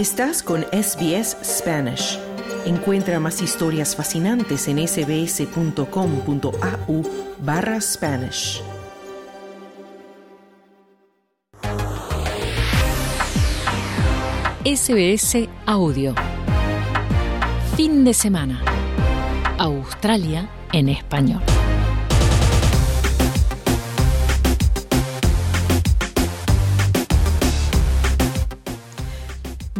Estás con SBS Spanish. Encuentra más historias fascinantes en sbs.com.au barra Spanish. SBS Audio. Fin de semana. Australia en español.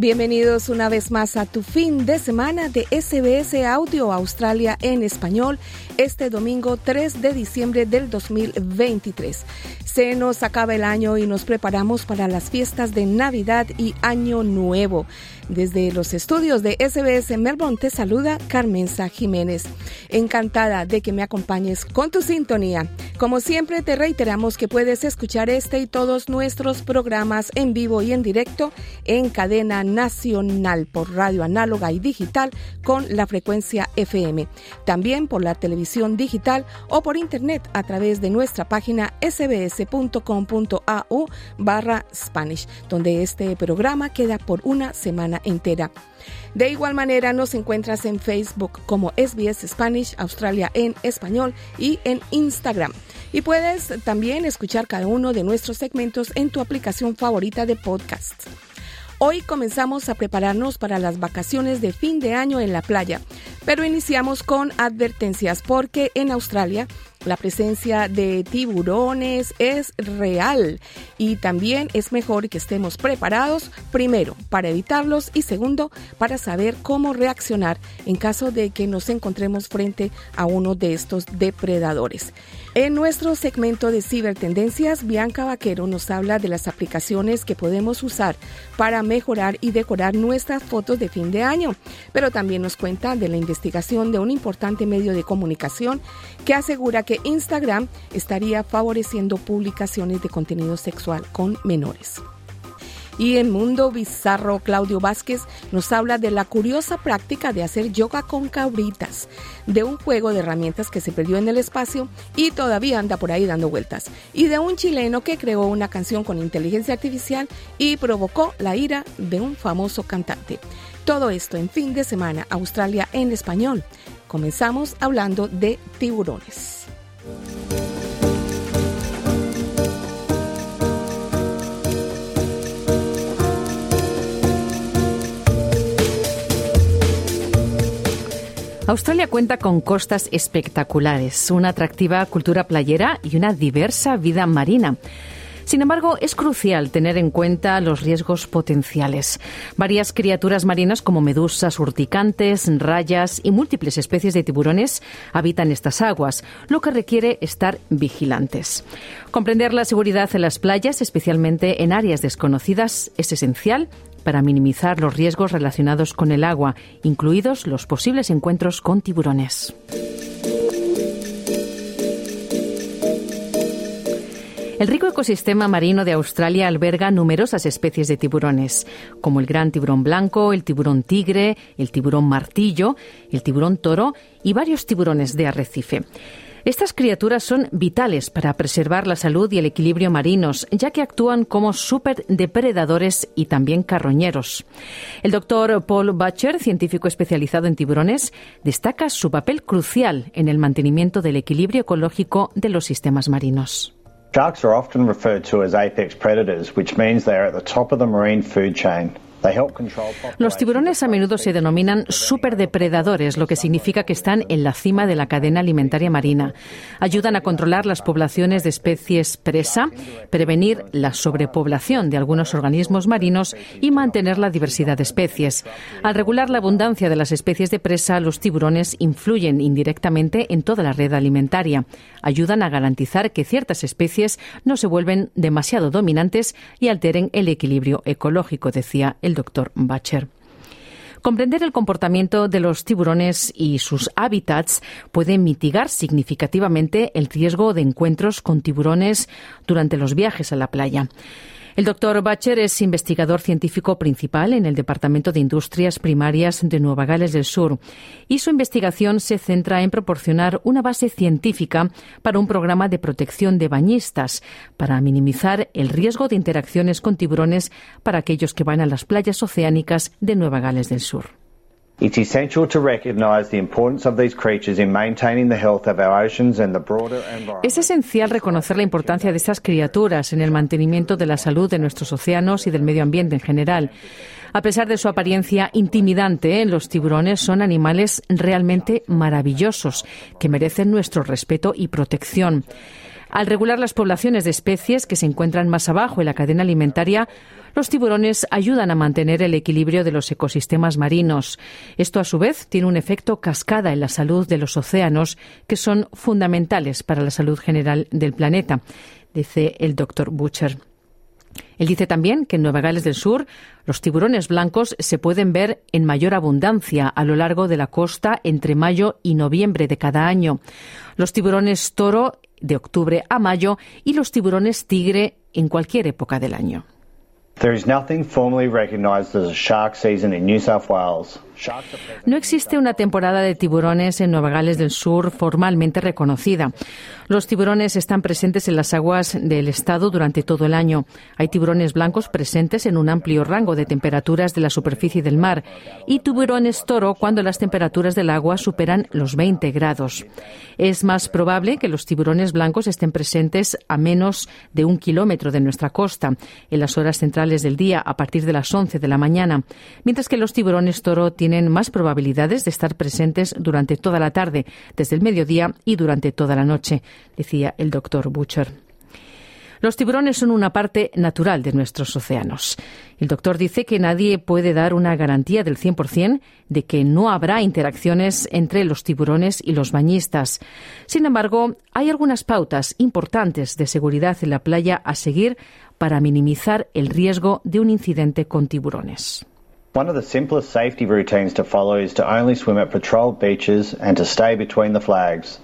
Bienvenidos una vez más a tu fin de semana de SBS Audio Australia en español este domingo 3 de diciembre del 2023. Se nos acaba el año y nos preparamos para las fiestas de Navidad y Año Nuevo. Desde los estudios de SBS Melbourne te saluda Carmenza Jiménez. Encantada de que me acompañes con tu sintonía. Como siempre te reiteramos que puedes escuchar este y todos nuestros programas en vivo y en directo en cadena nacional por radio análoga y digital con la frecuencia FM. También por la televisión digital o por internet a través de nuestra página sbs.com.au barra Spanish, donde este programa queda por una semana entera. De igual manera nos encuentras en Facebook como SBS Spanish Australia en español y en Instagram. Y puedes también escuchar cada uno de nuestros segmentos en tu aplicación favorita de podcast. Hoy comenzamos a prepararnos para las vacaciones de fin de año en la playa, pero iniciamos con advertencias porque en Australia la presencia de tiburones es real y también es mejor que estemos preparados, primero, para evitarlos y segundo, para saber cómo reaccionar en caso de que nos encontremos frente a uno de estos depredadores. En nuestro segmento de cibertendencias, Bianca Vaquero nos habla de las aplicaciones que podemos usar para mejorar y decorar nuestras fotos de fin de año, pero también nos cuenta de la investigación de un importante medio de comunicación que asegura que Instagram estaría favoreciendo publicaciones de contenido sexual con menores. Y en Mundo Bizarro, Claudio Vázquez nos habla de la curiosa práctica de hacer yoga con cabritas, de un juego de herramientas que se perdió en el espacio y todavía anda por ahí dando vueltas, y de un chileno que creó una canción con inteligencia artificial y provocó la ira de un famoso cantante. Todo esto en fin de semana, Australia en español. Comenzamos hablando de tiburones. Australia cuenta con costas espectaculares, una atractiva cultura playera y una diversa vida marina. Sin embargo, es crucial tener en cuenta los riesgos potenciales. Varias criaturas marinas como medusas urticantes, rayas y múltiples especies de tiburones habitan estas aguas, lo que requiere estar vigilantes. Comprender la seguridad en las playas, especialmente en áreas desconocidas, es esencial para minimizar los riesgos relacionados con el agua, incluidos los posibles encuentros con tiburones. El rico ecosistema marino de Australia alberga numerosas especies de tiburones, como el gran tiburón blanco, el tiburón tigre, el tiburón martillo, el tiburón toro y varios tiburones de arrecife. Estas criaturas son vitales para preservar la salud y el equilibrio marinos, ya que actúan como superdepredadores y también carroñeros. El doctor Paul Butcher, científico especializado en tiburones, destaca su papel crucial en el mantenimiento del equilibrio ecológico de los sistemas marinos. Sharks are often referred to as apex predators, which means they are at the top of the marine food chain. Los tiburones a menudo se denominan superdepredadores, lo que significa que están en la cima de la cadena alimentaria marina. Ayudan a controlar las poblaciones de especies presa, prevenir la sobrepoblación de algunos organismos marinos y mantener la diversidad de especies. Al regular la abundancia de las especies de presa, los tiburones influyen indirectamente en toda la red alimentaria. Ayudan a garantizar que ciertas especies no se vuelven demasiado dominantes y alteren el equilibrio ecológico, decía el el doctor Bacher. Comprender el comportamiento de los tiburones y sus hábitats puede mitigar significativamente el riesgo de encuentros con tiburones durante los viajes a la playa. El doctor Bacher es investigador científico principal en el Departamento de Industrias Primarias de Nueva Gales del Sur y su investigación se centra en proporcionar una base científica para un programa de protección de bañistas para minimizar el riesgo de interacciones con tiburones para aquellos que van a las playas oceánicas de Nueva Gales del Sur. It's essential to recognize the importance of these creatures in maintaining the health of our oceans and the broader environment. Es esencial reconocer la importancia de estas criaturas en el mantenimiento de la salud de nuestros océanos y del medio ambiente en general. A pesar de su apariencia intimidante, los tiburones son animales realmente maravillosos que merecen nuestro respeto y protección. Al regular las poblaciones de especies que se encuentran más abajo en la cadena alimentaria, los tiburones ayudan a mantener el equilibrio de los ecosistemas marinos. Esto, a su vez, tiene un efecto cascada en la salud de los océanos, que son fundamentales para la salud general del planeta, dice el doctor Butcher. Él dice también que en Nueva Gales del Sur los tiburones blancos se pueden ver en mayor abundancia a lo largo de la costa entre mayo y noviembre de cada año. Los tiburones toro de octubre a mayo y los tiburones tigre en cualquier época del año. There is nothing formally recognized as a shark season in New South Wales. No existe una temporada de tiburones en Nueva Gales del Sur formalmente reconocida. Los tiburones están presentes en las aguas del estado durante todo el año. Hay tiburones blancos presentes en un amplio rango de temperaturas de la superficie del mar y tiburones toro cuando las temperaturas del agua superan los 20 grados. Es más probable que los tiburones blancos estén presentes a menos de un kilómetro de nuestra costa en las horas centrales del día a partir de las 11 de la mañana, mientras que los tiburones toro tienen tienen más probabilidades de estar presentes durante toda la tarde, desde el mediodía y durante toda la noche, decía el doctor Butcher. Los tiburones son una parte natural de nuestros océanos. El doctor dice que nadie puede dar una garantía del 100% de que no habrá interacciones entre los tiburones y los bañistas. Sin embargo, hay algunas pautas importantes de seguridad en la playa a seguir para minimizar el riesgo de un incidente con tiburones. One of the simplest safety routines to follow is to only swim at patrolled beaches and to stay between the flags.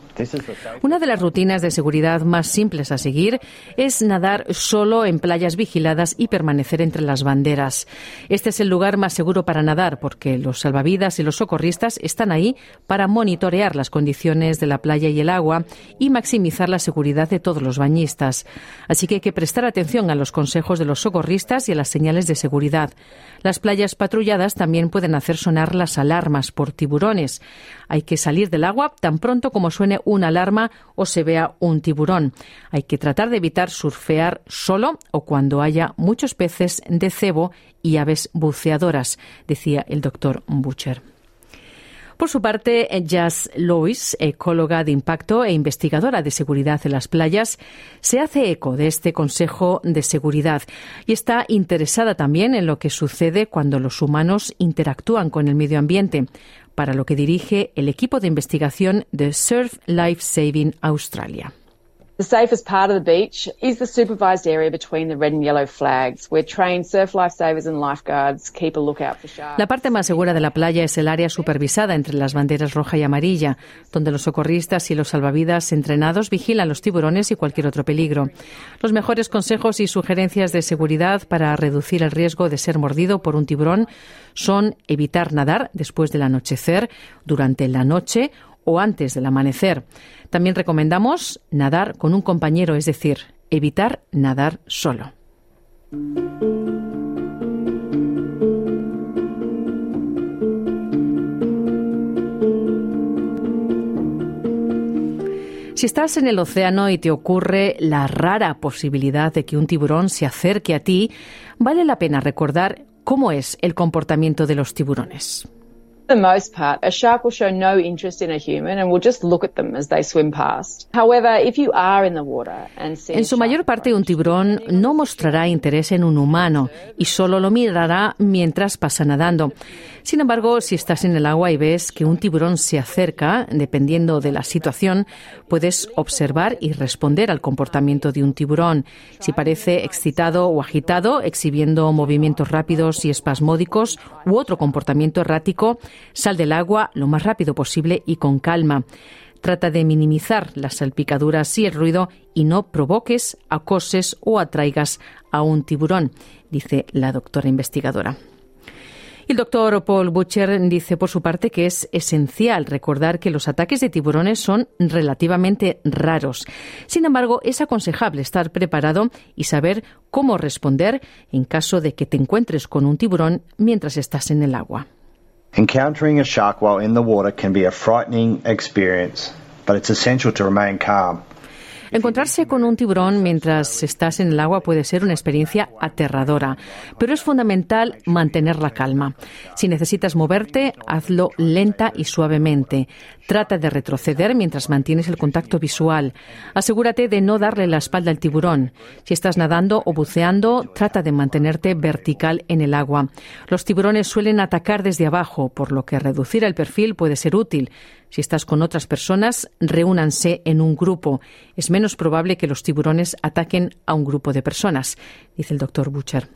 Una de las rutinas de seguridad más simples a seguir es nadar solo en playas vigiladas y permanecer entre las banderas. Este es el lugar más seguro para nadar porque los salvavidas y los socorristas están ahí para monitorear las condiciones de la playa y el agua y maximizar la seguridad de todos los bañistas. Así que hay que prestar atención a los consejos de los socorristas y a las señales de seguridad. Las playas patrulladas también pueden hacer sonar las alarmas por tiburones. Hay que salir del agua tan pronto como suene una alarma o se vea un tiburón. Hay que tratar de evitar surfear solo o cuando haya muchos peces de cebo y aves buceadoras, decía el doctor Butcher. Por su parte, Jazz Lois, ecóloga de impacto e investigadora de seguridad en las playas, se hace eco de este Consejo de Seguridad y está interesada también en lo que sucede cuando los humanos interactúan con el medio ambiente, para lo que dirige el equipo de investigación de Surf Life Saving Australia. The safest part of the beach is the supervised area between the red and yellow flags, where trained surf lifesavers and lifeguards keep a lookout for sharks. La parte más segura de la playa es el área supervisada entre las banderas roja y amarilla, donde los socorristas y los salvavidas entrenados vigilan los tiburones y cualquier otro peligro. Los mejores consejos y sugerencias de seguridad para reducir el riesgo de ser mordido por un tiburón son evitar nadar después del anochecer, durante la noche o antes del amanecer. También recomendamos nadar con un compañero, es decir, evitar nadar solo. Si estás en el océano y te ocurre la rara posibilidad de que un tiburón se acerque a ti, vale la pena recordar cómo es el comportamiento de los tiburones. For the most part, a shark will show no interest in a human and will just look at them as they swim past. However, if you are in the water and see En su mayor parte, un tiburón no mostrará interés en un humano y solo lo mirará mientras pasa nadando. Sin embargo, si estás en el agua y ves que un tiburón se acerca, dependiendo de la situación, puedes observar y responder al comportamiento de un tiburón. Si parece excitado o agitado, exhibiendo movimientos rápidos y espasmódicos u otro comportamiento errático, Sal del agua lo más rápido posible y con calma. Trata de minimizar las salpicaduras y el ruido y no provoques, acoses o atraigas a un tiburón, dice la doctora investigadora. El doctor Paul Butcher dice por su parte que es esencial recordar que los ataques de tiburones son relativamente raros. Sin embargo, es aconsejable estar preparado y saber cómo responder en caso de que te encuentres con un tiburón mientras estás en el agua. Encountering a shark while in the water can be a frightening experience, but it's essential to remain calm. Encontrarse con un tiburón mientras estás en el agua puede ser una experiencia aterradora, pero es fundamental mantener la calma. Si necesitas moverte, hazlo lenta y suavemente. Trata de retroceder mientras mantienes el contacto visual. Asegúrate de no darle la espalda al tiburón. Si estás nadando o buceando, trata de mantenerte vertical en el agua. Los tiburones suelen atacar desde abajo, por lo que reducir el perfil puede ser útil. Si estás con otras personas, reúnanse en un grupo. Es menos probable que los tiburones ataquen a un grupo de personas, dice el doctor Butcher.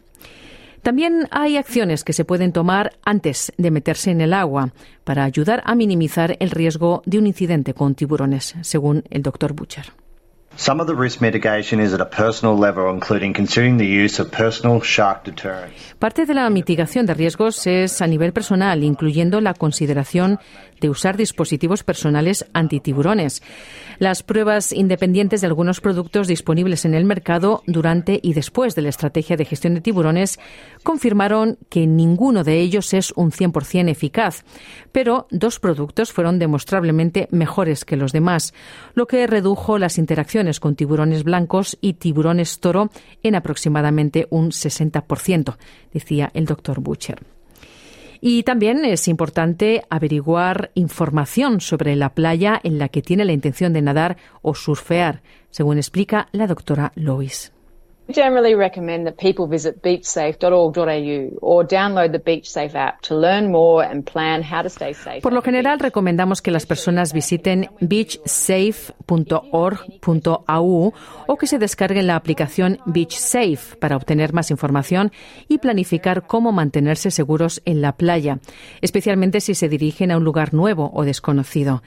También hay acciones que se pueden tomar antes de meterse en el agua para ayudar a minimizar el riesgo de un incidente con tiburones, según el doctor Butcher. Some of the risk mitigation is at a personal level, including considering the use of personal shark deterrents. Parte de la mitigación de riesgos es a nivel personal, incluyendo la consideración de usar dispositivos personales antitiburones. Las pruebas independientes de algunos productos disponibles en el mercado durante y después de la estrategia de gestión de tiburones confirmaron que ninguno de ellos es un 100% eficaz, pero dos productos fueron demostrablemente mejores que los demás, lo que redujo las interacciones con tiburones blancos y tiburones toro en aproximadamente un 60%, decía el doctor Butcher. Y también es importante averiguar información sobre la playa en la que tiene la intención de nadar o surfear, según explica la doctora Lois. Generally recommend that people visit beachsafe.org.au or download the BeachSafe app to learn more and plan how to stay safe. Por lo general, recomendamos que las personas visiten beachsafe.org.au o que se descarguen la aplicación BeachSafe para obtener más información y planificar cómo mantenerse seguros en la playa, especialmente si se dirigen a un lugar nuevo o desconocido.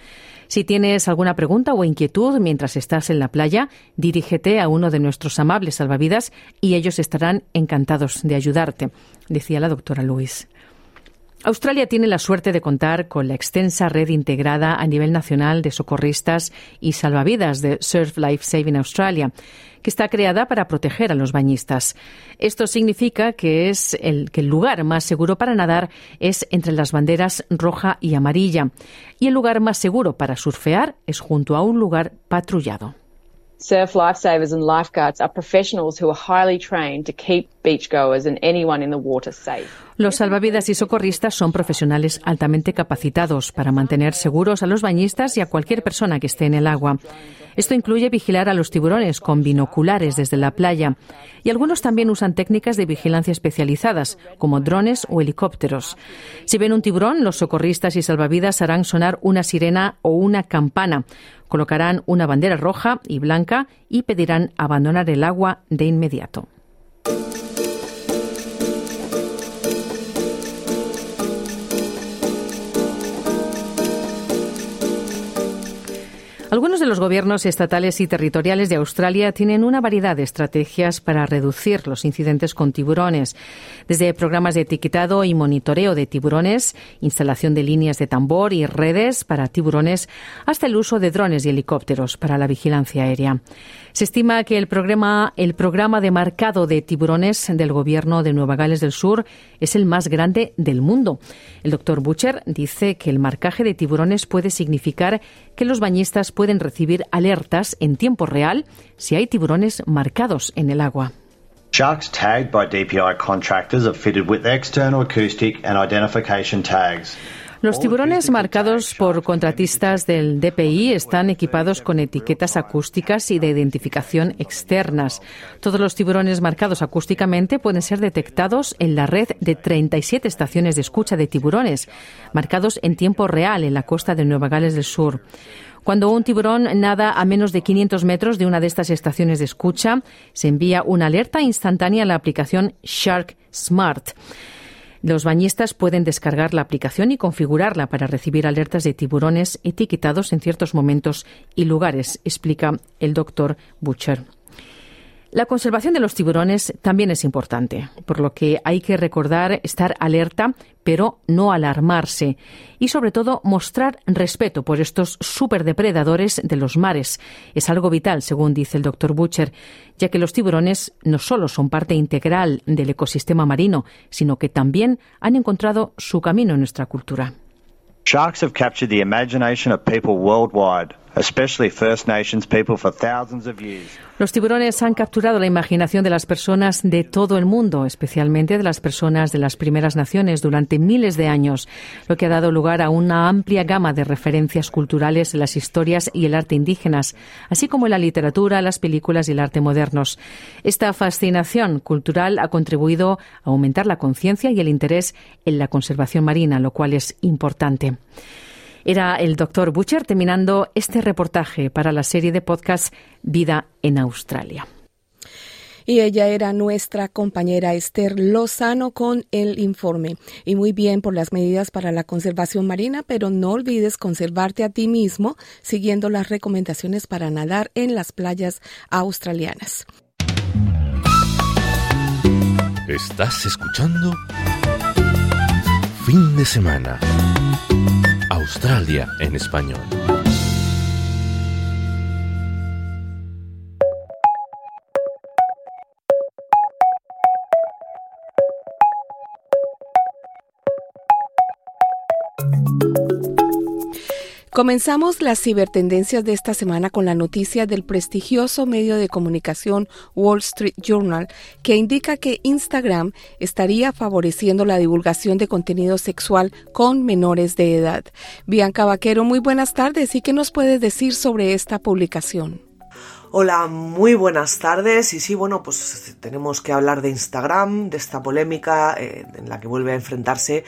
Si tienes alguna pregunta o inquietud mientras estás en la playa, dirígete a uno de nuestros amables salvavidas y ellos estarán encantados de ayudarte, decía la doctora Luis. Australia tiene la suerte de contar con la extensa red integrada a nivel nacional de socorristas y salvavidas de Surf Life Saving Australia, que está creada para proteger a los bañistas. Esto significa que es el que el lugar más seguro para nadar es entre las banderas roja y amarilla, y el lugar más seguro para surfear es junto a un lugar patrullado. Surf lifesavers and lifeguards are professionals who are highly trained to keep beachgoers and anyone in the water safe. Los salvavidas y socorristas son profesionales altamente capacitados para mantener seguros a los bañistas y a cualquier persona que esté en el agua. Esto incluye vigilar a los tiburones con binoculares desde la playa. Y algunos también usan técnicas de vigilancia especializadas, como drones o helicópteros. Si ven un tiburón, los socorristas y salvavidas harán sonar una sirena o una campana. Colocarán una bandera roja y blanca y pedirán abandonar el agua de inmediato. Algunos de los gobiernos estatales y territoriales de Australia tienen una variedad de estrategias para reducir los incidentes con tiburones, desde programas de etiquetado y monitoreo de tiburones, instalación de líneas de tambor y redes para tiburones, hasta el uso de drones y helicópteros para la vigilancia aérea. Se estima que el programa, de marcado de tiburones del gobierno de Nueva Gales del Sur es el más grande del mundo. El doctor Butcher dice que el marcaje de tiburones puede significar que los bañistas pueden recibir alertas en tiempo real si hay tiburones marcados en el agua. Sharks tagged by DPI contractors are fitted with external acoustic and identification tags. Los tiburones marcados por contratistas del DPI están equipados con etiquetas acústicas y de identificación externas. Todos los tiburones marcados acústicamente pueden ser detectados en la red de 37 estaciones de escucha de tiburones, marcados en tiempo real en la costa de Nueva Gales del Sur. Cuando un tiburón nada a menos de 500 metros de una de estas estaciones de escucha, se envía una alerta instantánea a la aplicación Shark Smart. Los bañistas pueden descargar la aplicación y configurarla para recibir alertas de tiburones etiquetados en ciertos momentos y lugares, explica el doctor Butcher. La conservación de los tiburones también es importante, por lo que hay que recordar estar alerta, pero no alarmarse, y sobre todo mostrar respeto por estos superdepredadores de los mares. Es algo vital, según dice el doctor Butcher, ya que los tiburones no solo son parte integral del ecosistema marino, sino que también han encontrado su camino en nuestra cultura. Sharks have captured the imagination of people worldwide. Los tiburones han capturado la imaginación de las personas de todo el mundo, especialmente de las personas de las primeras naciones durante miles de años, lo que ha dado lugar a una amplia gama de referencias culturales en las historias y el arte indígenas, así como en la literatura, las películas y el arte modernos. Esta fascinación cultural ha contribuido a aumentar la conciencia y el interés en la conservación marina, lo cual es importante. Era el doctor Butcher terminando este reportaje para la serie de podcast Vida en Australia. Y ella era nuestra compañera Esther Lozano con el informe. Y muy bien por las medidas para la conservación marina, pero no olvides conservarte a ti mismo siguiendo las recomendaciones para nadar en las playas australianas. Estás escuchando Fin de semana. Australia en español. Comenzamos las cibertendencias de esta semana con la noticia del prestigioso medio de comunicación Wall Street Journal, que indica que Instagram estaría favoreciendo la divulgación de contenido sexual con menores de edad. Bianca Vaquero, muy buenas tardes. ¿Y qué nos puedes decir sobre esta publicación? Hola, muy buenas tardes. Y sí, bueno, pues tenemos que hablar de Instagram, de esta polémica eh, en la que vuelve a enfrentarse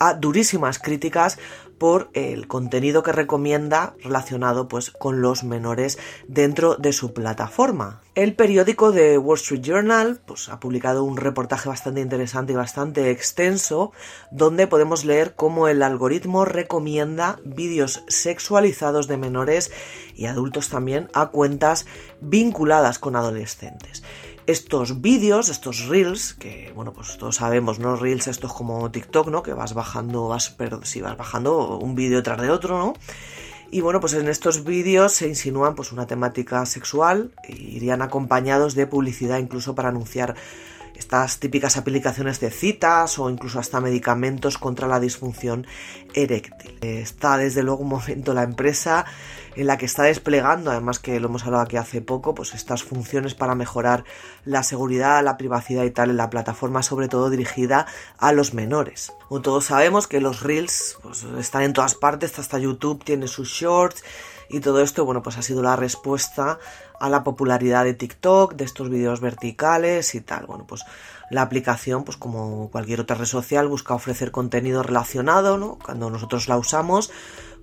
a durísimas críticas por el contenido que recomienda relacionado pues con los menores dentro de su plataforma. El periódico de Wall Street Journal pues, ha publicado un reportaje bastante interesante y bastante extenso donde podemos leer cómo el algoritmo recomienda vídeos sexualizados de menores y adultos también a cuentas vinculadas con adolescentes estos vídeos, estos reels, que bueno, pues todos sabemos, ¿no? Reels estos como TikTok, ¿no? Que vas bajando, vas, pero si vas bajando un vídeo tras de otro, ¿no? Y bueno, pues en estos vídeos se insinúan pues una temática sexual, irían acompañados de publicidad incluso para anunciar estas típicas aplicaciones de citas o incluso hasta medicamentos contra la disfunción eréctil. Está desde luego un momento la empresa en la que está desplegando, además que lo hemos hablado aquí hace poco, pues estas funciones para mejorar la seguridad, la privacidad y tal en la plataforma, sobre todo dirigida a los menores. Como todos sabemos que los reels pues, están en todas partes, hasta YouTube tiene sus shorts y todo esto, bueno, pues ha sido la respuesta a la popularidad de TikTok, de estos vídeos verticales y tal. Bueno, pues la aplicación, pues como cualquier otra red social, busca ofrecer contenido relacionado, ¿no? Cuando nosotros la usamos,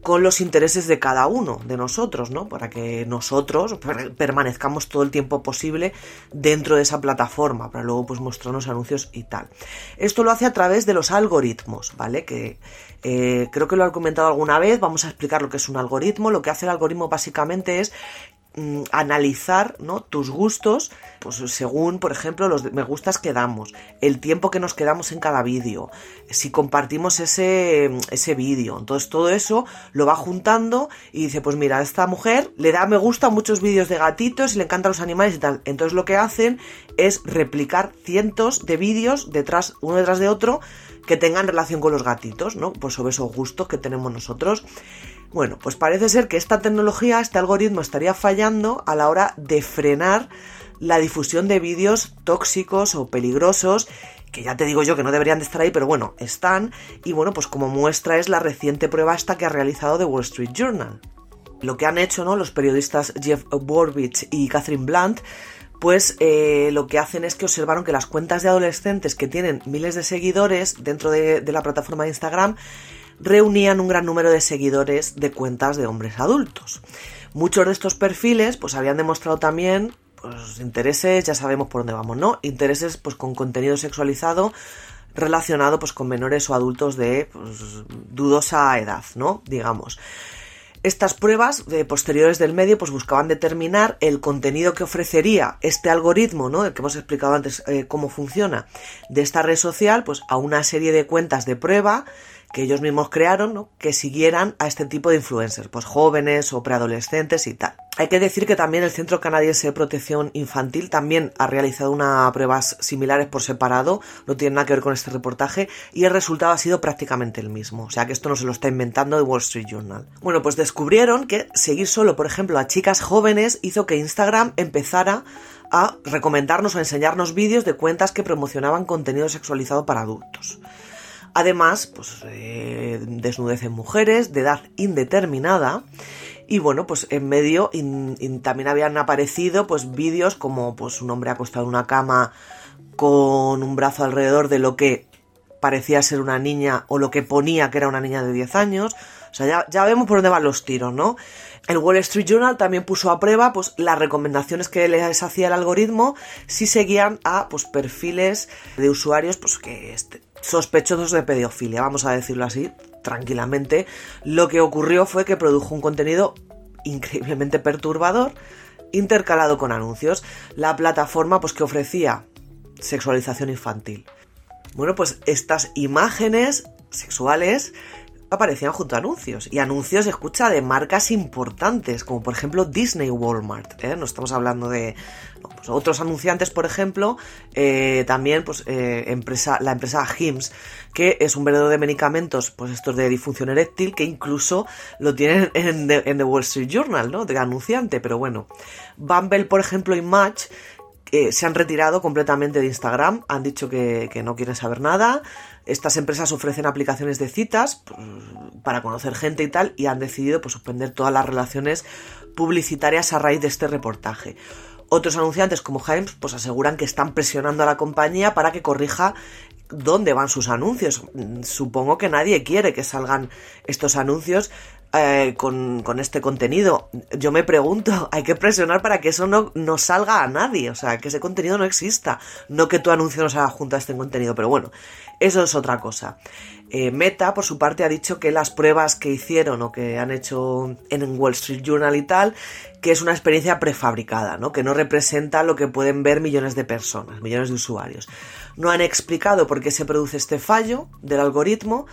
con los intereses de cada uno de nosotros, ¿no? Para que nosotros permanezcamos todo el tiempo posible dentro de esa plataforma, para luego pues mostrarnos anuncios y tal. Esto lo hace a través de los algoritmos, ¿vale? Que eh, creo que lo he comentado alguna vez, vamos a explicar lo que es un algoritmo. Lo que hace el algoritmo básicamente es Mm, analizar ¿no? tus gustos, pues según, por ejemplo, los me gustas que damos, el tiempo que nos quedamos en cada vídeo, si compartimos ese, ese vídeo. Entonces todo eso lo va juntando y dice, pues mira, a esta mujer le da me gusta muchos vídeos de gatitos y le encantan los animales y tal. Entonces lo que hacen es replicar cientos de vídeos detrás, uno detrás de otro, que tengan relación con los gatitos, ¿no? Pues sobre esos gustos que tenemos nosotros. Bueno, pues parece ser que esta tecnología, este algoritmo estaría fallando a la hora de frenar la difusión de vídeos tóxicos o peligrosos que ya te digo yo que no deberían de estar ahí, pero bueno, están. Y bueno, pues como muestra es la reciente prueba esta que ha realizado The Wall Street Journal. Lo que han hecho, ¿no? Los periodistas Jeff Borbich y Catherine Blunt, pues eh, lo que hacen es que observaron que las cuentas de adolescentes que tienen miles de seguidores dentro de la plataforma de Instagram reunían un gran número de seguidores de cuentas de hombres adultos. Muchos de estos perfiles pues habían demostrado también pues intereses, ya sabemos por dónde vamos, ¿no? Intereses pues con contenido sexualizado relacionado pues con menores o adultos de pues, dudosa edad, ¿no? Digamos. Estas pruebas de posteriores del medio pues buscaban determinar el contenido que ofrecería este algoritmo, ¿no? El que hemos explicado antes eh, cómo funciona de esta red social, pues a una serie de cuentas de prueba que ellos mismos crearon, ¿no? que siguieran a este tipo de influencers, pues jóvenes o preadolescentes y tal. Hay que decir que también el Centro Canadiense de Protección Infantil también ha realizado unas pruebas similares por separado, no tiene nada que ver con este reportaje, y el resultado ha sido prácticamente el mismo. O sea que esto no se lo está inventando el Wall Street Journal. Bueno, pues descubrieron que seguir solo, por ejemplo, a chicas jóvenes hizo que Instagram empezara a recomendarnos o enseñarnos vídeos de cuentas que promocionaban contenido sexualizado para adultos. Además, pues eh, desnudez en mujeres de edad indeterminada. Y bueno, pues en medio también habían aparecido pues vídeos como pues un hombre acostado en una cama con un brazo alrededor de lo que parecía ser una niña o lo que ponía que era una niña de 10 años. O sea, ya, ya vemos por dónde van los tiros, ¿no? El Wall Street Journal también puso a prueba pues, las recomendaciones que les hacía el algoritmo si seguían a pues, perfiles de usuarios pues, que este, sospechosos de pedofilia, vamos a decirlo así, tranquilamente. Lo que ocurrió fue que produjo un contenido increíblemente perturbador, intercalado con anuncios. La plataforma, pues que ofrecía sexualización infantil. Bueno, pues estas imágenes sexuales aparecían junto a anuncios. Y anuncios, escucha, de marcas importantes, como por ejemplo Disney Walmart. ¿eh? No estamos hablando de pues otros anunciantes, por ejemplo, eh, también pues, eh, empresa, la empresa Hims, que es un vendedor de medicamentos, pues estos de disfunción eréctil, que incluso lo tienen en, The Wall Street Journal, ¿no? De anunciante, pero bueno. Bumble, por ejemplo, y Match se han retirado completamente de Instagram, han dicho que, que, no quieren saber nada. Estas empresas ofrecen aplicaciones de citas pues, para conocer gente y tal, y han decidido pues, suspender todas las relaciones publicitarias a raíz de este reportaje. Otros anunciantes como Himes pues aseguran que están presionando a la compañía para que corrija dónde van sus anuncios. Supongo que nadie quiere que salgan estos anuncios eh, con, este contenido. Yo me pregunto, hay que presionar para que eso no, no, salga a nadie, o sea, que ese contenido no exista, no que tu anuncio no salga junto a este contenido, pero bueno, eso es otra cosa. Eh, Meta, por su parte, ha dicho que las pruebas que hicieron o que han hecho en Wall Street Journal y tal, que es una experiencia prefabricada, ¿no? que no representa lo que pueden ver millones de personas, millones de usuarios. No han explicado por qué se produce este fallo del algoritmo,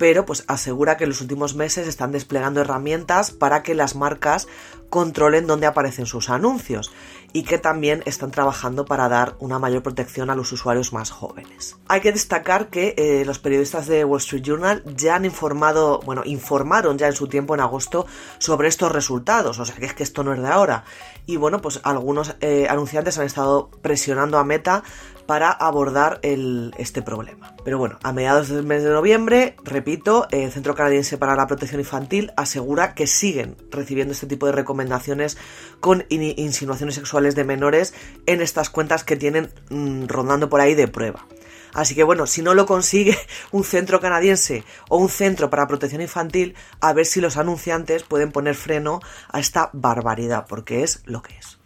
pero pues asegura que en los últimos meses están desplegando herramientas para que las marcas controlen dónde aparecen sus anuncios y que también están trabajando para dar una mayor protección a los usuarios más jóvenes. Hay que destacar que eh, los periodistas de Wall Street Journal ya han informado, bueno, informaron ya en su tiempo en agosto sobre estos resultados, o sea que es que esto no es de ahora. Y bueno, pues algunos eh, anunciantes han estado presionando a Meta para abordar este problema. Pero bueno, a mediados del mes de noviembre, repito, el Centro Canadiense para la Protección Infantil asegura que siguen recibiendo este tipo de recomendaciones con insinuaciones sexuales de menores en estas cuentas que tienen mm, rondando por ahí de prueba. Así que bueno, si no lo consigue un centro canadiense o un centro para protección infantil, a ver si los anunciantes pueden poner freno a esta barbaridad, porque es lo que es.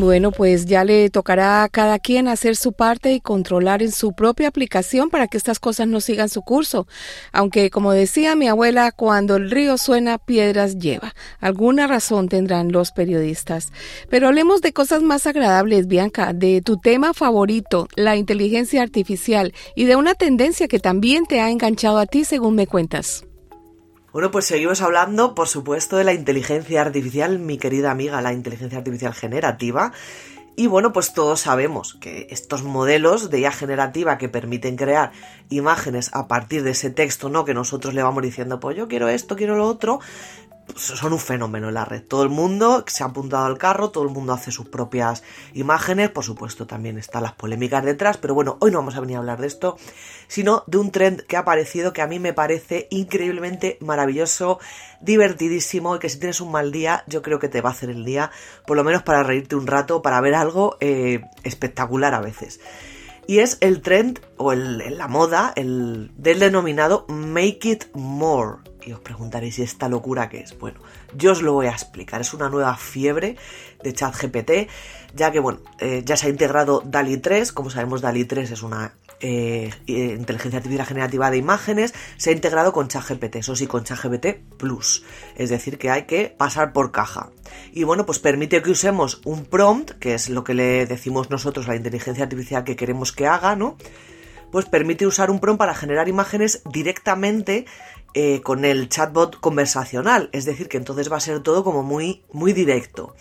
Bueno, pues ya le tocará a cada quien hacer su parte y controlar en su propia aplicación para que estas cosas no sigan su curso. Aunque, como decía mi abuela, cuando el río suena, piedras lleva. Alguna razón tendrán los periodistas. Pero hablemos de cosas más agradables, Bianca, de tu tema favorito, la inteligencia artificial, y de una tendencia que también te ha enganchado a ti, según me cuentas. Bueno, pues seguimos hablando, por supuesto, de la inteligencia artificial, mi querida amiga, la inteligencia artificial generativa. Y bueno, pues todos sabemos que estos modelos de IA generativa que permiten crear imágenes a partir de ese texto, ¿no? Que nosotros le vamos diciendo, pues yo quiero esto, quiero lo otro, son un fenómeno en la red. Todo el mundo se ha apuntado al carro, todo el mundo hace sus propias imágenes, por supuesto también están las polémicas detrás, pero bueno, hoy no vamos a venir a hablar de esto, sino de un trend que ha aparecido que a mí me parece increíblemente maravilloso, divertidísimo y que si tienes un mal día, yo creo que te va a hacer el día, por lo menos para reírte un rato, para ver algo eh, espectacular a veces. y es el trend o la moda el, del denominado Make It More. Y os preguntaréis, ¿y esta locura qué es? Bueno, yo os lo voy a explicar. Es una nueva fiebre de ChatGPT, ya que, bueno, eh, ya se ha integrado DALI 3. Como sabemos, DALI 3 es una eh, inteligencia artificial generativa de imágenes, se ha integrado con ChatGPT, eso sí, con ChatGPT Plus. Es decir, que hay que pasar por caja. Y bueno, pues permite que usemos un prompt, que es lo que le decimos nosotros a la inteligencia artificial que queremos que haga, ¿no? Pues permite usar un prompt para generar imágenes directamente eh, con el chatbot conversacional. Es decir, que entonces va a ser todo como muy, muy directo.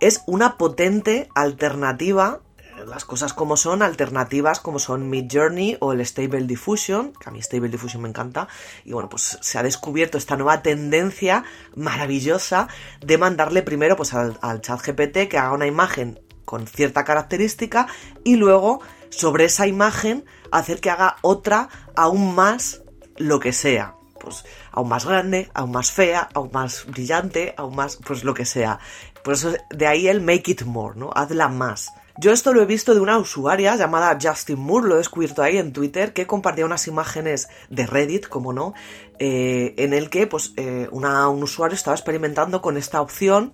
Es una potente alternativa las cosas como son, alternativas como son Mid Journey o el Stable Diffusion, que a mí Stable Diffusion me encanta, y bueno, pues se ha descubierto esta nueva tendencia maravillosa de mandarle primero pues al chat GPT que haga una imagen con cierta característica y luego sobre esa imagen hacer que haga otra aún más lo que sea. Pues aún más grande, aún más fea, aún más brillante, aún más, pues lo que sea. Por eso de ahí el make it more, ¿no? Hazla más. Yo esto lo he visto de una usuaria llamada Justin Moore, lo he descubierto ahí en Twitter, que compartía unas imágenes de Reddit, como no, eh, en el que pues, eh, un usuario estaba experimentando con esta opción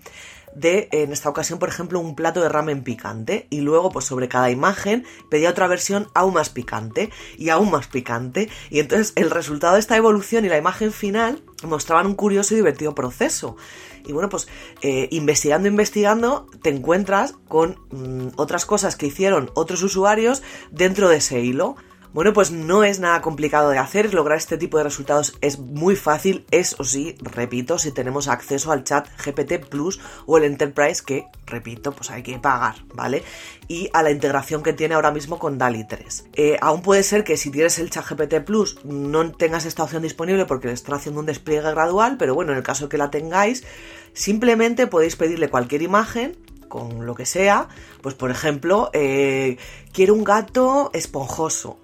de, en esta ocasión, por ejemplo, un plato de ramen picante y luego, pues sobre cada imagen, pedía otra versión aún más picante y aún más picante y entonces el resultado de esta evolución y la imagen final mostraban un curioso y divertido proceso. Y bueno, pues eh, investigando, investigando, te encuentras con mm, otras cosas que hicieron otros usuarios dentro de ese hilo. Bueno, pues no es nada complicado de hacer, lograr este tipo de resultados es muy fácil, eso sí, repito, si tenemos acceso al chat GPT Plus o el Enterprise que, repito, pues hay que pagar, ¿vale? Y a la integración que tiene ahora mismo con DALI 3. Eh, aún puede ser que si tienes el chat GPT Plus no tengas esta opción disponible porque le está haciendo un despliegue gradual, pero bueno, en el caso que la tengáis, simplemente podéis pedirle cualquier imagen con lo que sea, pues por ejemplo, eh, quiero un gato esponjoso.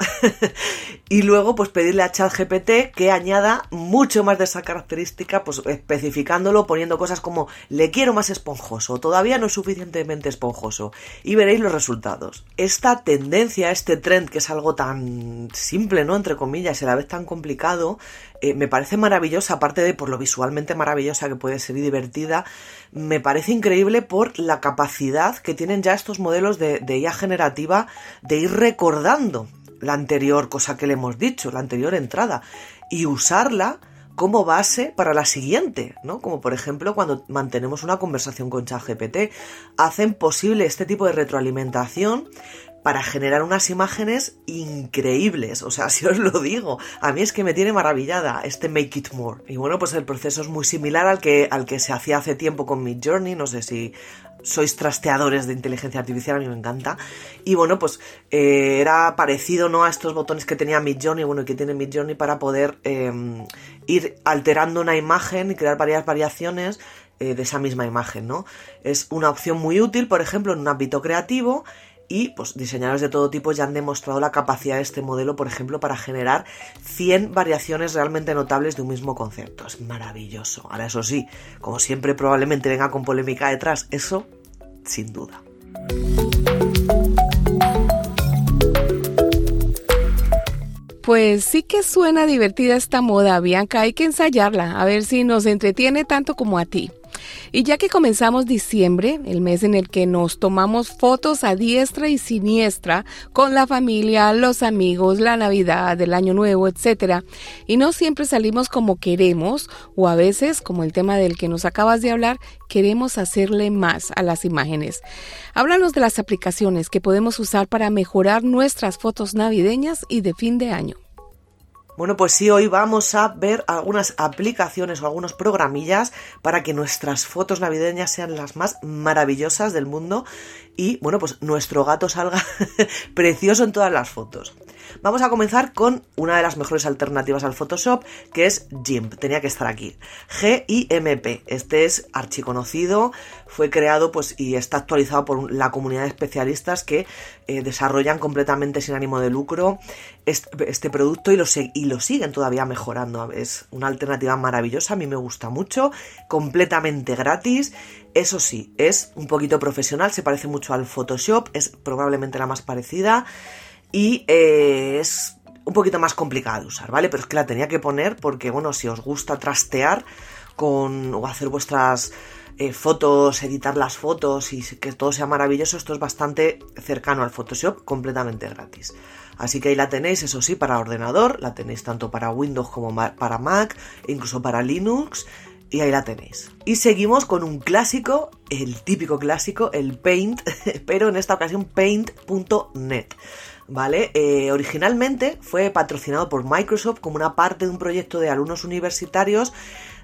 y luego, pues pedirle a ChatGPT que añada mucho más de esa característica, pues especificándolo, poniendo cosas como le quiero más esponjoso, todavía no es suficientemente esponjoso. Y veréis los resultados. Esta tendencia, este trend, que es algo tan simple, ¿no? Entre comillas, y a la vez tan complicado, eh, me parece maravillosa, aparte de por lo visualmente maravillosa que puede ser y divertida, me parece increíble por la capacidad que tienen ya estos modelos de, de IA generativa de ir recordando la anterior cosa que le hemos dicho, la anterior entrada, y usarla como base para la siguiente, ¿no? Como por ejemplo cuando mantenemos una conversación con ChatGPT, hacen posible este tipo de retroalimentación para generar unas imágenes increíbles. O sea, si os lo digo, a mí es que me tiene maravillada este Make It More. Y bueno, pues el proceso es muy similar al que, al que se hacía hace tiempo con Mid Journey. No sé si sois trasteadores de inteligencia artificial, a mí me encanta. Y bueno, pues eh, era parecido ¿no? a estos botones que tenía Mid Journey, bueno, que tiene Mid Journey para poder em, ir alterando una imagen y crear varias variaciones eh, de esa misma imagen, ¿no? Es una opción muy útil, por ejemplo, en un ámbito creativo y pues diseñadores de todo tipo ya han demostrado la capacidad de este modelo, por ejemplo, para generar 100 variaciones realmente notables de un mismo concepto. Es maravilloso. Ahora eso sí, como siempre probablemente venga con polémica detrás, eso sin duda. Pues sí que suena divertida esta moda, Bianca. Hay que ensayarla, a ver si nos entretiene tanto como a ti. Y ya que comenzamos diciembre, el mes en el que nos tomamos fotos a diestra y siniestra con la familia, los amigos, la Navidad, el Año Nuevo, etc. Y no siempre salimos como queremos, o a veces, como el tema del que nos acabas de hablar, queremos hacerle más a las imágenes. Háblanos de las aplicaciones que podemos usar para mejorar nuestras fotos navideñas y de fin de año. Bueno, pues sí, hoy vamos a ver algunas aplicaciones o algunos programillas para que nuestras fotos navideñas sean las más maravillosas del mundo y, bueno, pues nuestro gato salga precioso en todas las fotos. Vamos a comenzar con una de las mejores alternativas al Photoshop, que es GIMP. Tenía que estar aquí. G-I-M-P. Este es archiconocido, fue creado pues, y está actualizado por la comunidad de especialistas que eh, desarrollan completamente sin ánimo de lucro este, producto y lo, y lo siguen todavía mejorando. Es una alternativa maravillosa, a mí me gusta mucho, completamente gratis. Eso sí, es un poquito profesional, se parece mucho al Photoshop, es probablemente la más parecida. Y eh, es un poquito más complicada de usar, ¿vale? Pero es que la tenía que poner porque, bueno, si os gusta trastear con o hacer vuestras eh, fotos, editar las fotos y que todo sea maravilloso, esto es bastante cercano al Photoshop, completamente gratis. Así que ahí la tenéis, eso sí, para ordenador, la tenéis tanto para Windows como para Mac, e incluso para Linux, y ahí la tenéis. Y seguimos con un clásico, el típico clásico, el Paint, pero en esta ocasión paint.net. ¿Vale? Eh, originalmente fue patrocinado por Microsoft como una parte de un proyecto de alumnos universitarios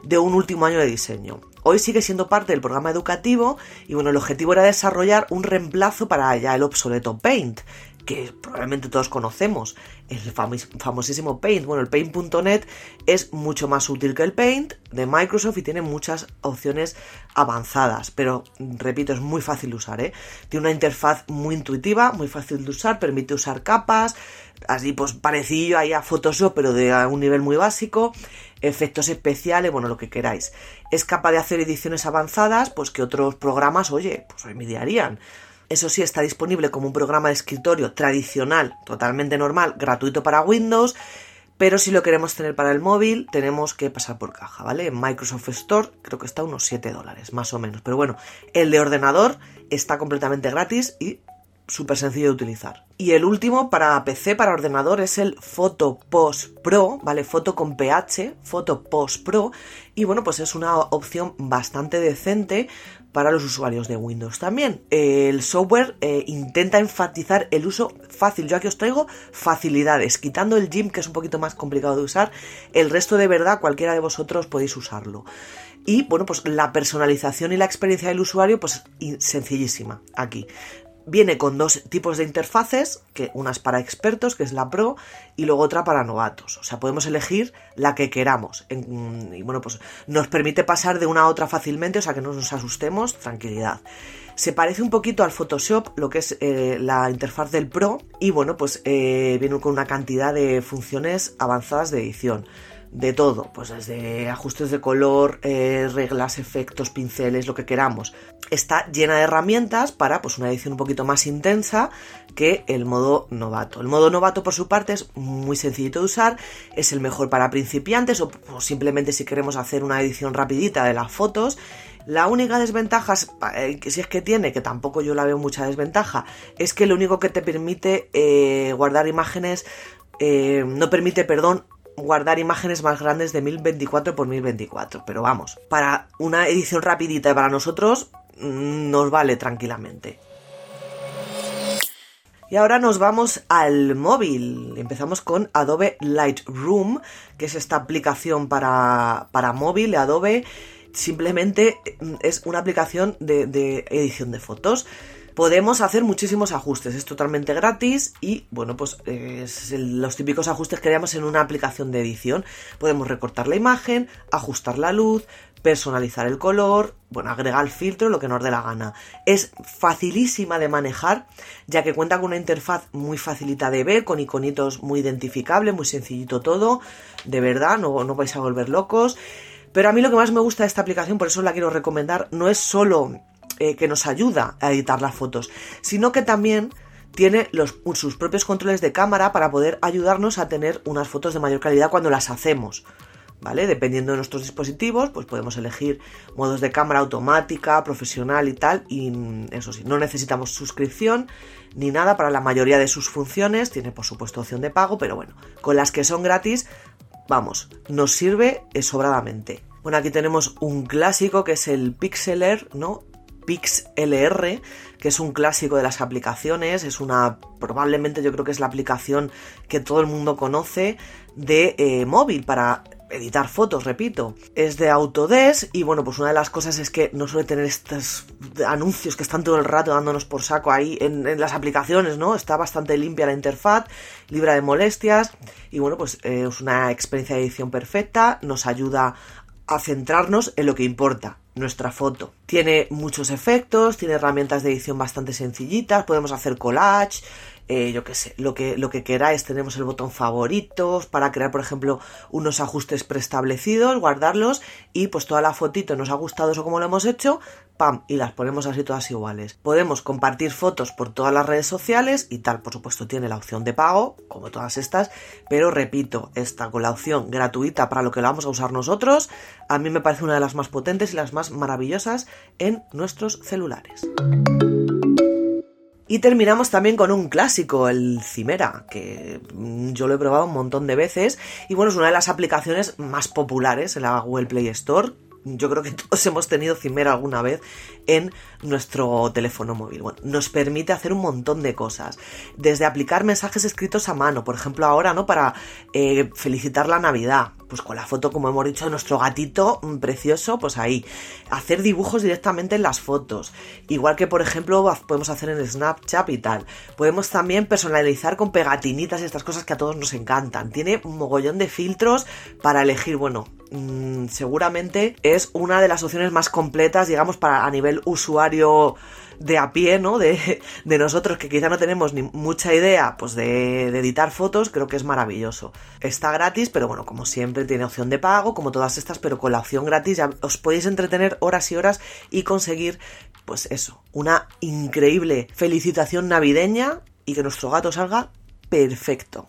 de un último año de diseño. Hoy sigue siendo parte del programa educativo y bueno, el objetivo era desarrollar un reemplazo para ya el obsoleto Paint, que probablemente todos conocemos, el famosísimo Paint. Bueno, el Paint.net es mucho más útil que el Paint de Microsoft y tiene muchas opciones avanzadas, pero repito, es muy fácil de usar, ¿eh? Tiene una interfaz muy intuitiva, muy fácil de usar, permite usar capas, así pues parecido ahí a Photoshop, pero de un nivel muy básico, efectos especiales, bueno, lo que queráis. Es capaz de hacer ediciones avanzadas, pues que otros programas, oye, pues envidiarían. Eso sí, está disponible como un programa de escritorio tradicional, totalmente normal, gratuito para Windows, pero si lo queremos tener para el móvil, tenemos que pasar por caja, ¿vale? En Microsoft Store creo que está unos 7 dólares, más o menos. Pero bueno, el de ordenador está completamente gratis y súper sencillo de utilizar. Y el último para PC, para ordenador, es el Photo Post Pro, ¿vale? Foto con PH, Photo Post Pro. Y bueno, pues es una opción bastante decente para los usuarios de Windows también. El software eh, intenta enfatizar el uso fácil. Yo aquí os traigo facilidades, quitando el GIMP que es un poquito más complicado de usar, el resto de verdad cualquiera de vosotros podéis usarlo. Y bueno, pues la personalización y la experiencia del usuario, pues sencillísima aquí. Viene con dos tipos de interfaces, que una es para expertos, que es la Pro, y luego otra para novatos. O sea, podemos elegir la que queramos. y bueno, pues nos permite pasar de una a otra fácilmente, o sea que no nos asustemos, tranquilidad. Se parece un poquito al Photoshop, lo que es eh, la interfaz del Pro, y bueno, pues eh, viene con una cantidad de funciones avanzadas de edición de todo, pues desde ajustes de color, eh, reglas, efectos, pinceles, lo que queramos. Está llena de herramientas para pues una edición un poquito más intensa que el modo novato. El modo novato por su parte es muy sencillito de usar, es el mejor para principiantes o, simplemente si queremos hacer una edición rapidita de las fotos. La única desventaja, eh, si es que tiene, que tampoco yo la veo mucha desventaja, es que lo único que te permite eh, guardar imágenes no permite, perdón, guardar imágenes más grandes de 1024 x 1024. Pero vamos, para una edición rapidita y para nosotros mm, nos vale tranquilamente. Y ahora nos vamos al móvil. Empezamos con Adobe Lightroom, que es esta aplicación para, para móvil Adobe. Simplemente mm, es una aplicación de edición de fotos podemos hacer muchísimos ajustes, es totalmente gratis y bueno, pues es los típicos ajustes que haríamos en una aplicación de edición. Podemos recortar la imagen, ajustar la luz, personalizar el color, bueno, agregar filtro, lo que nos dé la gana. Es facilísima de manejar, ya que cuenta con una interfaz muy facilita de ver, con iconitos muy identificables, muy sencillito todo, de verdad, no, no vais a volver locos. Pero a mí lo que más me gusta de esta aplicación, por eso la quiero recomendar, no es solo eh, que nos ayuda a editar las fotos, sino que también tiene sus propios controles de cámara para poder ayudarnos a tener unas fotos de mayor calidad cuando las hacemos. ¿Vale? Dependiendo de nuestros dispositivos, pues podemos elegir modos de cámara automática, profesional y tal. Y mm, eso sí, no necesitamos suscripción ni nada para la mayoría de sus funciones. Tiene por supuesto opción de pago, pero bueno, con las que son gratis, vamos, nos sirve sobradamente. Bueno, aquí tenemos un clásico que es el Pixeler, ¿no? PixLR, que es un clásico de las aplicaciones, es una, probablemente yo creo que es la aplicación que todo el mundo conoce de eh, móvil para editar fotos, repito. Es de Autodesk y bueno, pues una de las cosas es que no suele tener estos anuncios que están todo el rato dándonos por saco ahí en, las aplicaciones, ¿no? Está bastante limpia la interfaz, libre de molestias y bueno, pues eh, es una experiencia de edición perfecta, nos ayuda a centrarnos en lo que importa, nuestra foto. Tiene muchos efectos, tiene herramientas de edición bastante sencillitas, podemos hacer collage, eh, yo qué sé, lo que, lo que queráis. Tenemos el botón favoritos para crear, por ejemplo, unos ajustes preestablecidos, guardarlos y pues toda la fotito nos ha gustado eso como lo hemos hecho, pam, y las ponemos así todas iguales. Podemos compartir fotos por todas las redes sociales y tal, por supuesto tiene la opción de pago, como todas estas, pero repito, esta con la opción gratuita para lo que la vamos a usar nosotros, a mí me parece una de las más potentes y las más maravillosas en nuestros celulares. Y terminamos también con un clásico, el Cimera, que yo lo he probado un montón de veces. Y bueno, es una de las aplicaciones más populares en la Google Play Store, yo creo que todos hemos tenido Cimera alguna vez en nuestro teléfono móvil. Bueno, nos permite hacer un montón de cosas. Desde aplicar mensajes escritos a mano, por ejemplo ahora, ¿no? Para eh, felicitar la Navidad. Pues con la foto, como hemos dicho, de nuestro gatito mm, precioso, pues ahí. Hacer dibujos directamente en las fotos. Igual que, por ejemplo, podemos hacer en Snapchat y tal. Podemos también personalizar con pegatinitas y estas cosas que a todos nos encantan. Tiene un mogollón de filtros para elegir, bueno, mmm, seguramente es una de las opciones más completas, digamos, para a nivel usuario de a pie, ¿no? De, de, nosotros que quizá no tenemos ni mucha idea, pues de, de, editar fotos, creo que es maravilloso. Está gratis, pero bueno, como siempre tiene opción de pago, como todas estas, pero con la opción gratis ya os podéis entretener horas y horas y conseguir, pues eso, una increíble felicitación navideña y que nuestro gato salga perfecto.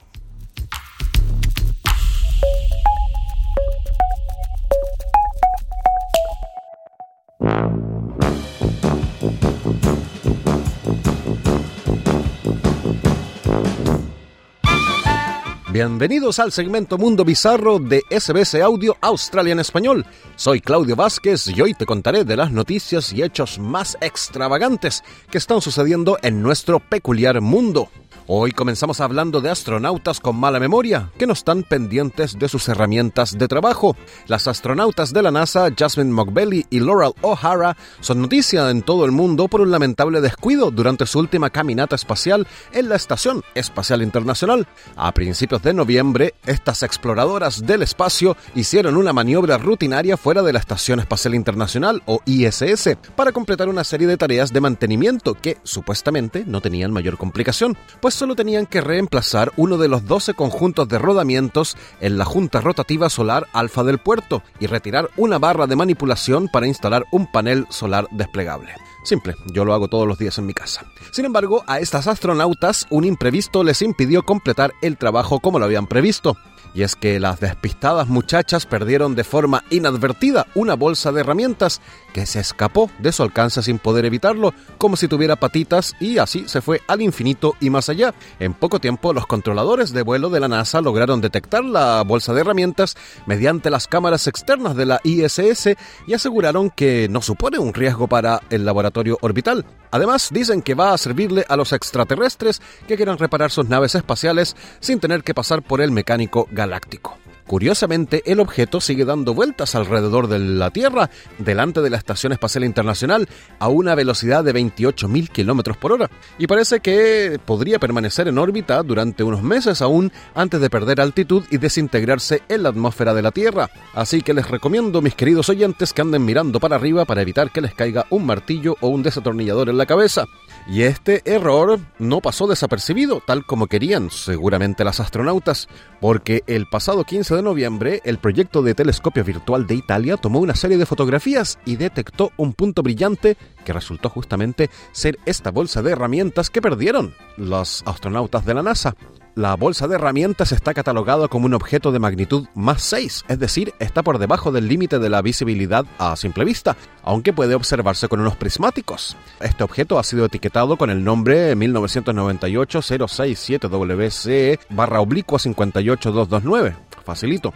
Bienvenidos al segmento Mundo Bizarro de SBS Audio Australia en Español. Soy Claudio Vázquez y hoy te contaré de las noticias y hechos más extravagantes que están sucediendo en nuestro peculiar mundo. Hoy comenzamos hablando de astronautas con mala memoria, que no están pendientes de sus herramientas de trabajo. Las astronautas de la NASA, Jasmine Mockbelly y Laurel O'Hara, son noticia en todo el mundo por un lamentable descuido durante su última caminata espacial en la Estación Espacial Internacional. A principios de noviembre, estas exploradoras del espacio hicieron una maniobra rutinaria fuera de la Estación Espacial Internacional, o ISS, para completar una serie de tareas de mantenimiento que, supuestamente, no tenían mayor complicación, pues solo tenían que reemplazar uno de los 12 conjuntos de rodamientos en la junta rotativa solar alfa del puerto y retirar una barra de manipulación para instalar un panel solar desplegable. Simple, yo lo hago todos los días en mi casa. Sin embargo, a estas astronautas un imprevisto les impidió completar el trabajo como lo habían previsto. Y es que las despistadas muchachas perdieron de forma inadvertida una bolsa de herramientas que se escapó de su alcance sin poder evitarlo, como si tuviera patitas y así se fue al infinito y más allá. En poco tiempo los controladores de vuelo de la NASA lograron detectar la bolsa de herramientas mediante las cámaras externas de la ISS y aseguraron que no supone un riesgo para el laboratorio orbital. Además, dicen que va a servirle a los extraterrestres que quieran reparar sus naves espaciales sin tener que pasar por el mecánico galáctico. Curiosamente, el objeto sigue dando vueltas alrededor de la Tierra, delante de la Estación Espacial Internacional, a una velocidad de 28.000 km por hora, y parece que podría permanecer en órbita durante unos meses aún antes de perder altitud y desintegrarse en la atmósfera de la Tierra. Así que les recomiendo, mis queridos oyentes, que anden mirando para arriba para evitar que les caiga un martillo o un desatornillador en la cabeza. Y este error no pasó desapercibido, tal como querían seguramente las astronautas, porque el pasado 15 de noviembre el proyecto de telescopio virtual de Italia tomó una serie de fotografías y detectó un punto brillante que resultó justamente ser esta bolsa de herramientas que perdieron los astronautas de la NASA la bolsa de herramientas está catalogada como un objeto de magnitud más 6, es decir, está por debajo del límite de la visibilidad a simple vista, aunque puede observarse con unos prismáticos. Este objeto ha sido etiquetado con el nombre 1998-067WC barra oblicua 58229 facilito.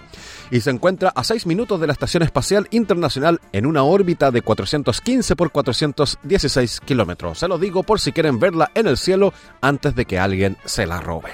Y se encuentra a 6 minutos de la Estación Espacial Internacional en una órbita de 415 por 416 kilómetros. Se lo digo por si quieren verla en el cielo antes de que alguien se la robe.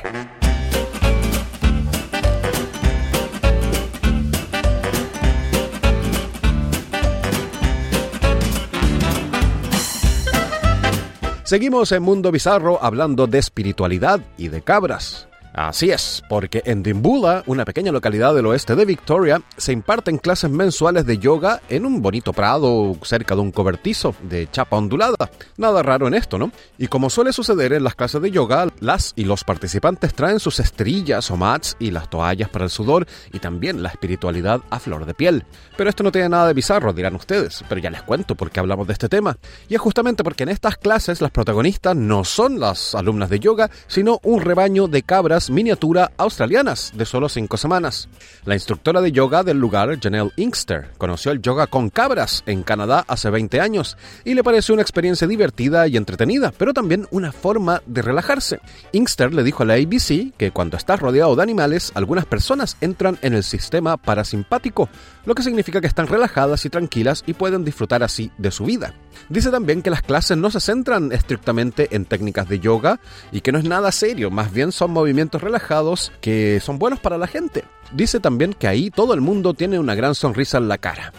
Seguimos en Mundo Bizarro hablando de espiritualidad y de cabras. Así es, porque en Dimbula, una pequeña localidad del oeste de Victoria, se imparten clases mensuales de yoga en un bonito prado cerca de un cobertizo de chapa ondulada. Nada raro en esto, ¿no? Y como suele suceder en las clases de yoga, las y los participantes traen sus esterillas o mats y las toallas para el sudor y también la espiritualidad a flor de piel. Pero esto no tiene nada de bizarro, dirán ustedes, pero ya les cuento por qué hablamos de este tema. Y es justamente porque en estas clases las protagonistas no son las alumnas de yoga, sino un rebaño de cabras miniatura australianas de solo cinco semanas. La instructora de yoga del lugar, Janelle Inkster, conoció el yoga con cabras en Canadá hace 20 años y le pareció una experiencia divertida y entretenida, pero también una forma de relajarse. Inkster le dijo a la ABC que cuando estás rodeado de animales, algunas personas entran en el sistema parasimpático, lo que significa que están relajadas y tranquilas y pueden disfrutar así de su vida. Dice también que las clases no se centran estrictamente en técnicas de yoga y que no es nada serio, más bien son movimientos relajados que son buenos para la gente. Dice también que ahí todo el mundo tiene una gran sonrisa en la cara.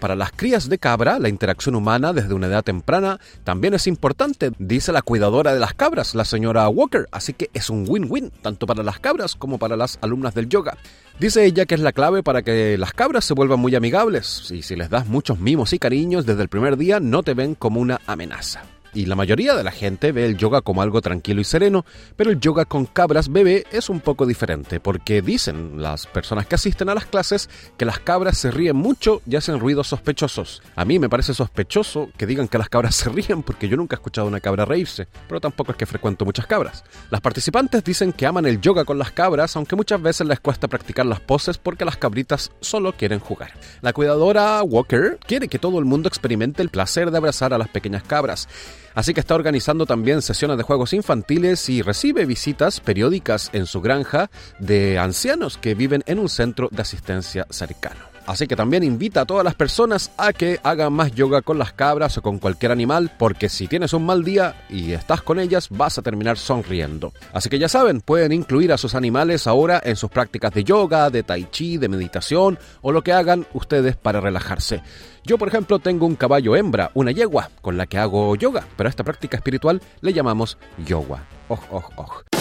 Para las crías de cabra, la interacción humana desde una edad temprana también es importante, dice la cuidadora de las cabras, la señora Walker, así que es un win-win, tanto para las cabras como para las alumnas del yoga. Dice ella que es la clave para que las cabras se vuelvan muy amigables, y si les das muchos mimos y cariños desde el primer día no te ven como una amenaza y la mayoría de la gente ve el yoga como algo tranquilo y sereno, pero el yoga con cabras bebé es un poco diferente, porque dicen las personas que asisten a las clases que las cabras se ríen mucho y hacen ruidos sospechosos. A mí me parece sospechoso que digan que las cabras se ríen porque yo nunca he escuchado una cabra reírse, pero tampoco es que frecuento muchas cabras. Las participantes dicen que aman el yoga con las cabras, aunque muchas veces les cuesta practicar las poses porque las cabritas solo quieren jugar. La cuidadora Walker quiere que todo el mundo experimente el placer de abrazar a las pequeñas cabras. Así que está organizando también sesiones de juegos infantiles y recibe visitas periódicas en su granja de ancianos que viven en un centro de asistencia cercano. Así que también invita a todas las personas a que hagan más yoga con las cabras o con cualquier animal, porque si tienes un mal día y estás con ellas, vas a terminar sonriendo. Así que ya saben, pueden incluir a sus animales ahora en sus prácticas de yoga, de tai chi, de meditación o lo que hagan ustedes para relajarse. Yo, por ejemplo, tengo un caballo hembra, una yegua, con la que hago yoga, pero a esta práctica espiritual le llamamos yoga. Oj, oj, oj.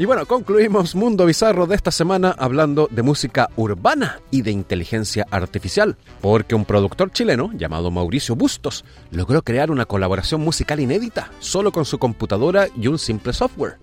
Y bueno, concluimos Mundo Bizarro de esta semana hablando de música urbana y de inteligencia artificial, porque un productor chileno llamado Mauricio Bustos logró crear una colaboración musical inédita, solo con su computadora y un simple software.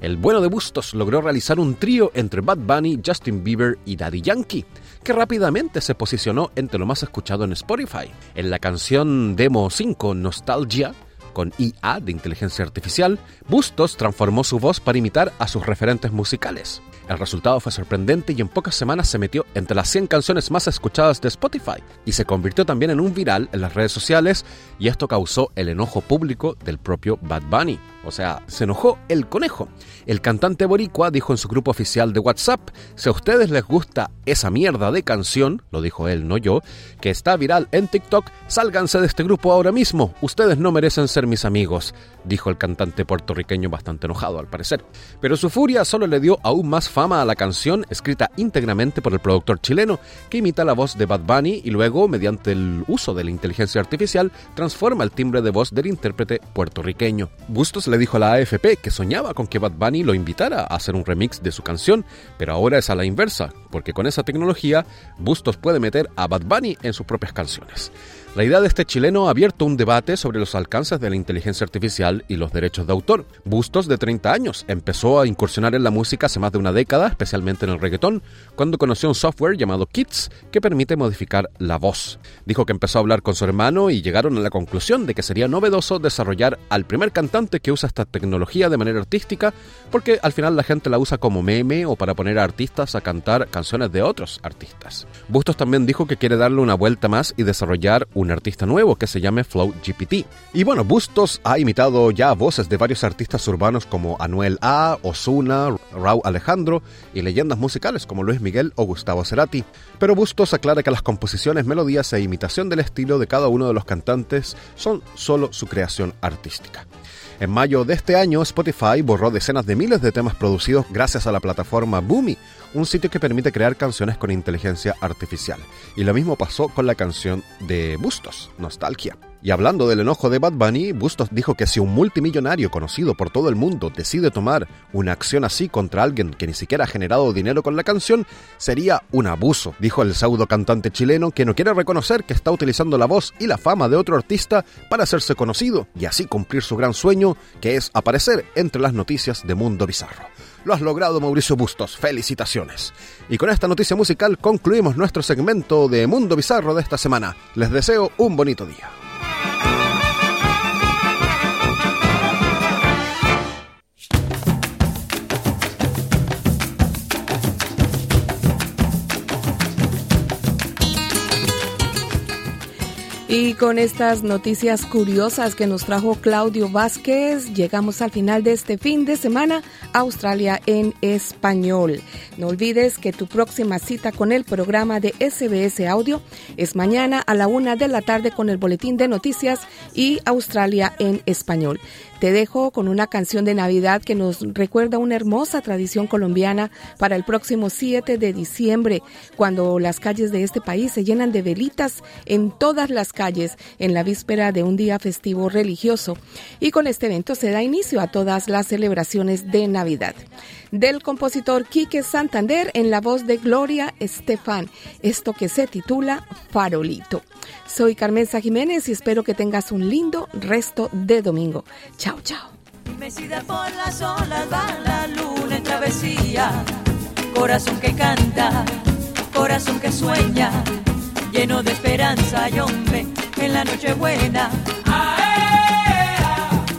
El bueno de Bustos logró realizar un trío entre Bad Bunny, Justin Bieber y Daddy Yankee, que rápidamente se posicionó entre lo más escuchado en Spotify. En la canción Demo 5 Nostalgia, con IA de inteligencia artificial, Bustos transformó su voz para imitar a sus referentes musicales. El resultado fue sorprendente y en pocas semanas se metió entre las 100 canciones más escuchadas de Spotify y se convirtió también en un viral en las redes sociales y esto causó el enojo público del propio Bad Bunny. O sea, se enojó el conejo. El cantante boricua dijo en su grupo oficial de WhatsApp, si a ustedes les gusta esa mierda de canción, lo dijo él, no yo, que está viral en TikTok, sálganse de este grupo ahora mismo, ustedes no merecen ser mis amigos, dijo el cantante puertorriqueño bastante enojado al parecer. Pero su furia solo le dio aún más fama a la canción, escrita íntegramente por el productor chileno, que imita la voz de Bad Bunny y luego, mediante el uso de la inteligencia artificial, transforma el timbre de voz del intérprete puertorriqueño. Bustos le dijo a la AFP que soñaba con que Bad Bunny lo invitara a hacer un remix de su canción, pero ahora es a la inversa, porque con esa tecnología Bustos puede meter a Bad Bunny en sus propias canciones. La idea de este chileno ha abierto un debate sobre los alcances de la inteligencia artificial y los derechos de autor. Bustos, de 30 años, empezó a incursionar en la música hace más de una década, especialmente en el reggaetón, cuando conoció un software llamado Kits que permite modificar la voz. Dijo que empezó a hablar con su hermano y llegaron a la conclusión de que sería novedoso desarrollar al primer cantante que usa esta tecnología de manera artística, porque al final la gente la usa como meme o para poner a artistas a cantar canciones de otros artistas. Bustos también dijo que quiere darle una vuelta más y desarrollar un un artista nuevo que se llame Flow GPT. Y bueno, Bustos ha imitado ya voces de varios artistas urbanos como Anuel A, Osuna, Raúl Alejandro y leyendas musicales como Luis Miguel o Gustavo Cerati. Pero Bustos aclara que las composiciones, melodías e imitación del estilo de cada uno de los cantantes son solo su creación artística. En mayo de este año, Spotify borró decenas de miles de temas producidos gracias a la plataforma Boomy, un sitio que permite crear canciones con inteligencia artificial. Y lo mismo pasó con la canción de Bustos, Nostalgia. Y hablando del enojo de Bad Bunny, Bustos dijo que si un multimillonario conocido por todo el mundo decide tomar una acción así contra alguien que ni siquiera ha generado dinero con la canción, sería un abuso, dijo el pseudo cantante chileno que no quiere reconocer que está utilizando la voz y la fama de otro artista para hacerse conocido y así cumplir su gran sueño, que es aparecer entre las noticias de Mundo Bizarro. Lo has logrado, Mauricio Bustos. Felicitaciones. Y con esta noticia musical concluimos nuestro segmento de Mundo Bizarro de esta semana. Les deseo un bonito día. Y con estas noticias curiosas que nos trajo Claudio Vázquez, llegamos al final de este fin de semana, Australia en español. No olvides que tu próxima cita con el programa de SBS Audio es mañana a la una de la tarde con el boletín de noticias y Australia en español. Te dejo con una canción de Navidad que nos recuerda una hermosa tradición colombiana para el próximo 7 de diciembre, cuando las calles de este país se llenan de velitas en todas las calles en la víspera de un día festivo religioso. Y con este evento se da inicio a todas las celebraciones de Navidad. Del compositor Quique Santander en la voz de Gloria Estefan, esto que se titula Farolito. Soy Carmenza Jiménez y espero que tengas un lindo resto de domingo. Chao, chao. Mecida por las olas va la luna en travesía. Corazón que canta, corazón que sueña, lleno de esperanza y hombre en la noche buena.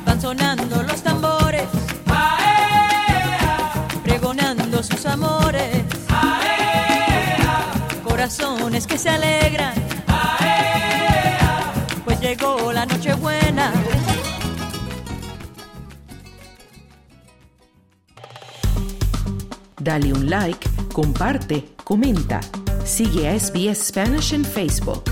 Van sonando los tambores, sus amores. Corazones que se alegran, pues llegó la noche buena. Dale un like, comparte, comenta. Sigue a SBS Spanish en Facebook.